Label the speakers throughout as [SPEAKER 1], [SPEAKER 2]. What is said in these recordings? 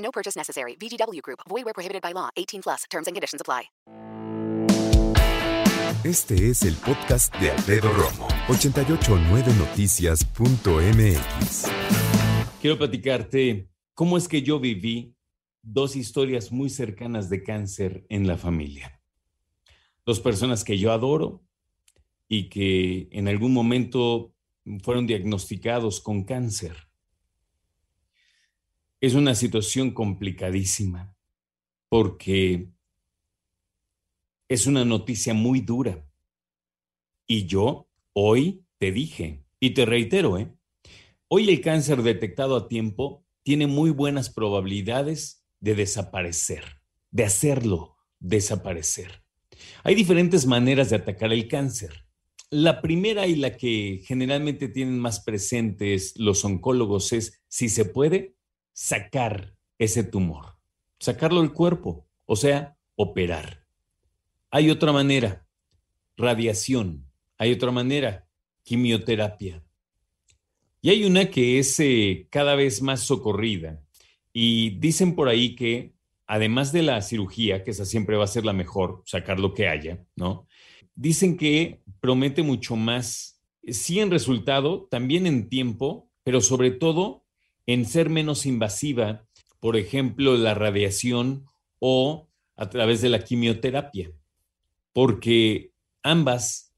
[SPEAKER 1] No purchase necessary. VGW Group. Void where prohibited by law. 18 plus. Terms and conditions apply.
[SPEAKER 2] Este es el podcast de Alfredo Romo. 889noticias.mx.
[SPEAKER 3] Quiero platicarte cómo es que yo viví dos historias muy cercanas de cáncer en la familia. Dos personas que yo adoro y que en algún momento fueron diagnosticados con cáncer. Es una situación complicadísima porque es una noticia muy dura. Y yo hoy te dije, y te reitero, ¿eh? hoy el cáncer detectado a tiempo tiene muy buenas probabilidades de desaparecer, de hacerlo desaparecer. Hay diferentes maneras de atacar el cáncer. La primera y la que generalmente tienen más presentes los oncólogos es, si se puede, sacar ese tumor, sacarlo del cuerpo, o sea, operar. Hay otra manera, radiación. Hay otra manera, quimioterapia. Y hay una que es eh, cada vez más socorrida. Y dicen por ahí que, además de la cirugía, que esa siempre va a ser la mejor, sacar lo que haya, ¿no? Dicen que promete mucho más, sí en resultado, también en tiempo, pero sobre todo en ser menos invasiva, por ejemplo, la radiación o a través de la quimioterapia, porque ambas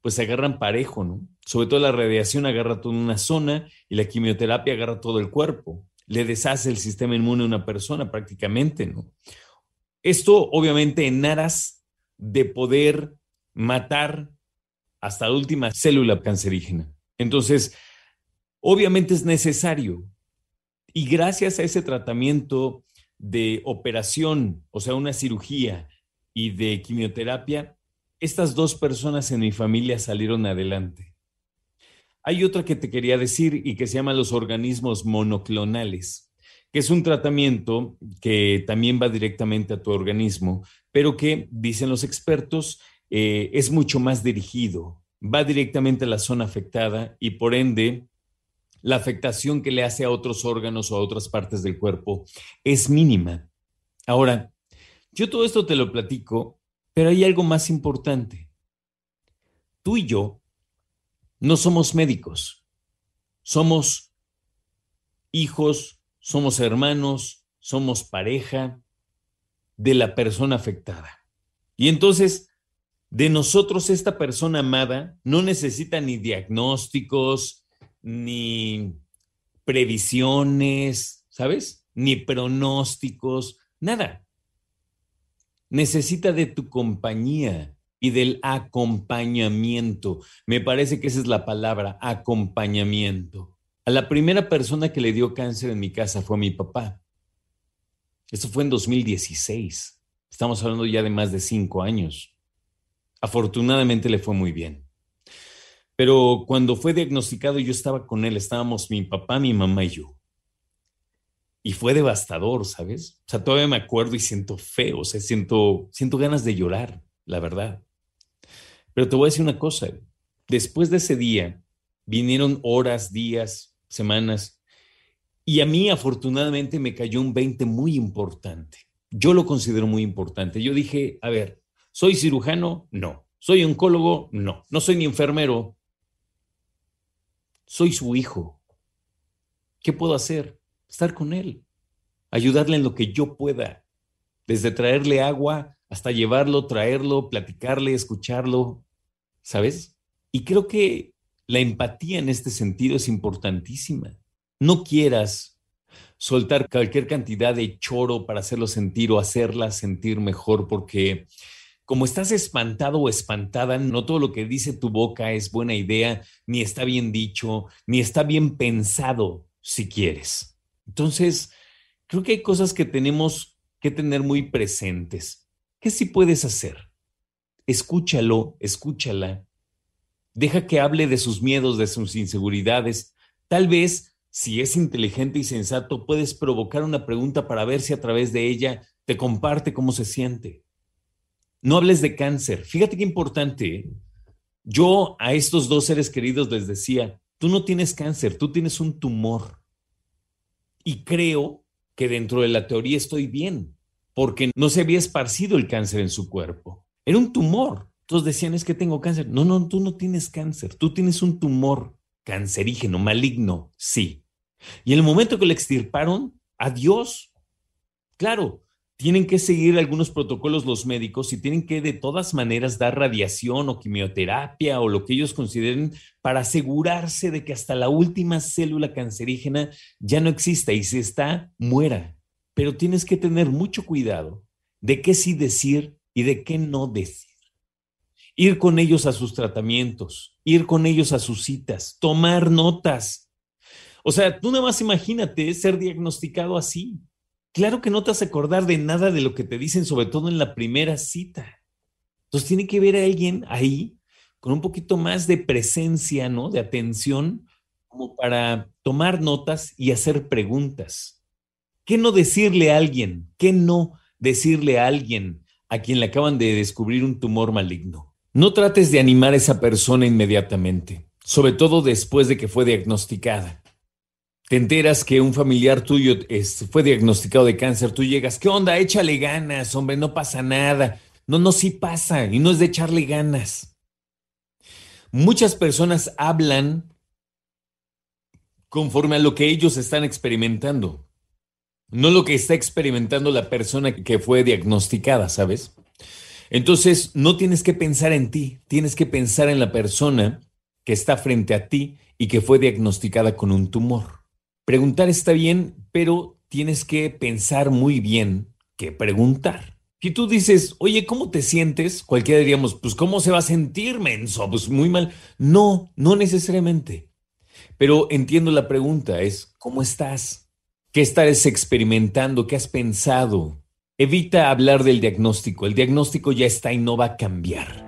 [SPEAKER 3] pues agarran parejo, ¿no? Sobre todo la radiación agarra toda una zona y la quimioterapia agarra todo el cuerpo, le deshace el sistema inmune a una persona prácticamente, ¿no? Esto obviamente en aras de poder matar hasta la última célula cancerígena. Entonces, obviamente es necesario y gracias a ese tratamiento de operación, o sea, una cirugía y de quimioterapia, estas dos personas en mi familia salieron adelante. Hay otra que te quería decir y que se llama los organismos monoclonales, que es un tratamiento que también va directamente a tu organismo, pero que, dicen los expertos, eh, es mucho más dirigido, va directamente a la zona afectada y por ende la afectación que le hace a otros órganos o a otras partes del cuerpo es mínima. Ahora, yo todo esto te lo platico, pero hay algo más importante. Tú y yo no somos médicos, somos hijos, somos hermanos, somos pareja de la persona afectada. Y entonces, de nosotros esta persona amada no necesita ni diagnósticos, ni previsiones, ¿sabes? Ni pronósticos, nada. Necesita de tu compañía y del acompañamiento. Me parece que esa es la palabra, acompañamiento. A la primera persona que le dio cáncer en mi casa fue mi papá. Eso fue en 2016. Estamos hablando ya de más de cinco años. Afortunadamente le fue muy bien. Pero cuando fue diagnosticado yo estaba con él, estábamos mi papá, mi mamá y yo. Y fue devastador, ¿sabes? O sea, todavía me acuerdo y siento feo, o sea, siento, siento ganas de llorar, la verdad. Pero te voy a decir una cosa, después de ese día vinieron horas, días, semanas, y a mí afortunadamente me cayó un 20 muy importante. Yo lo considero muy importante. Yo dije, a ver, ¿soy cirujano? No. ¿Soy oncólogo? No. No soy ni enfermero, soy su hijo. ¿Qué puedo hacer? Estar con él, ayudarle en lo que yo pueda, desde traerle agua hasta llevarlo, traerlo, platicarle, escucharlo, ¿sabes? Y creo que la empatía en este sentido es importantísima. No quieras soltar cualquier cantidad de choro para hacerlo sentir o hacerla sentir mejor, porque como estás espantado o espantada, no todo lo que dice tu boca es buena idea, ni está bien dicho, ni está bien pensado, si quieres. Entonces, creo que hay cosas que tenemos que tener muy presentes. ¿Qué sí puedes hacer? Escúchalo, escúchala. Deja que hable de sus miedos, de sus inseguridades. Tal vez, si es inteligente y sensato, puedes provocar una pregunta para ver si a través de ella te comparte cómo se siente. No hables de cáncer. Fíjate qué importante. ¿eh? Yo a estos dos seres queridos les decía, tú no tienes cáncer, tú tienes un tumor. Y creo que dentro de la teoría estoy bien, porque no se había esparcido el cáncer en su cuerpo. Era un tumor. Todos decían, es que tengo cáncer. No, no, tú no tienes cáncer, tú tienes un tumor cancerígeno, maligno, sí. Y en el momento que le extirparon, adiós. Claro, tienen que seguir algunos protocolos los médicos y tienen que de todas maneras dar radiación o quimioterapia o lo que ellos consideren para asegurarse de que hasta la última célula cancerígena ya no exista y si está, muera. Pero tienes que tener mucho cuidado de qué sí decir y de qué no decir. Ir con ellos a sus tratamientos, ir con ellos a sus citas, tomar notas. O sea, tú nada más imagínate ser diagnosticado así claro que no te vas a acordar de nada de lo que te dicen, sobre todo en la primera cita. Entonces tiene que ver a alguien ahí con un poquito más de presencia, ¿no? De atención, como para tomar notas y hacer preguntas. ¿Qué no decirle a alguien? ¿Qué no decirle a alguien a quien le acaban de descubrir un tumor maligno? No trates de animar a esa persona inmediatamente, sobre todo después de que fue diagnosticada te enteras que un familiar tuyo fue diagnosticado de cáncer, tú llegas, ¿qué onda? Échale ganas, hombre, no pasa nada. No, no, sí pasa y no es de echarle ganas. Muchas personas hablan conforme a lo que ellos están experimentando, no lo que está experimentando la persona que fue diagnosticada, ¿sabes? Entonces, no tienes que pensar en ti, tienes que pensar en la persona que está frente a ti y que fue diagnosticada con un tumor. Preguntar está bien, pero tienes que pensar muy bien qué preguntar. Si tú dices, oye, ¿cómo te sientes? Cualquiera diríamos, pues, ¿cómo se va a sentir, menso? Pues muy mal. No, no necesariamente. Pero entiendo la pregunta, es, ¿cómo estás? ¿Qué estás experimentando? ¿Qué has pensado? Evita hablar del diagnóstico. El diagnóstico ya está y no va a cambiar.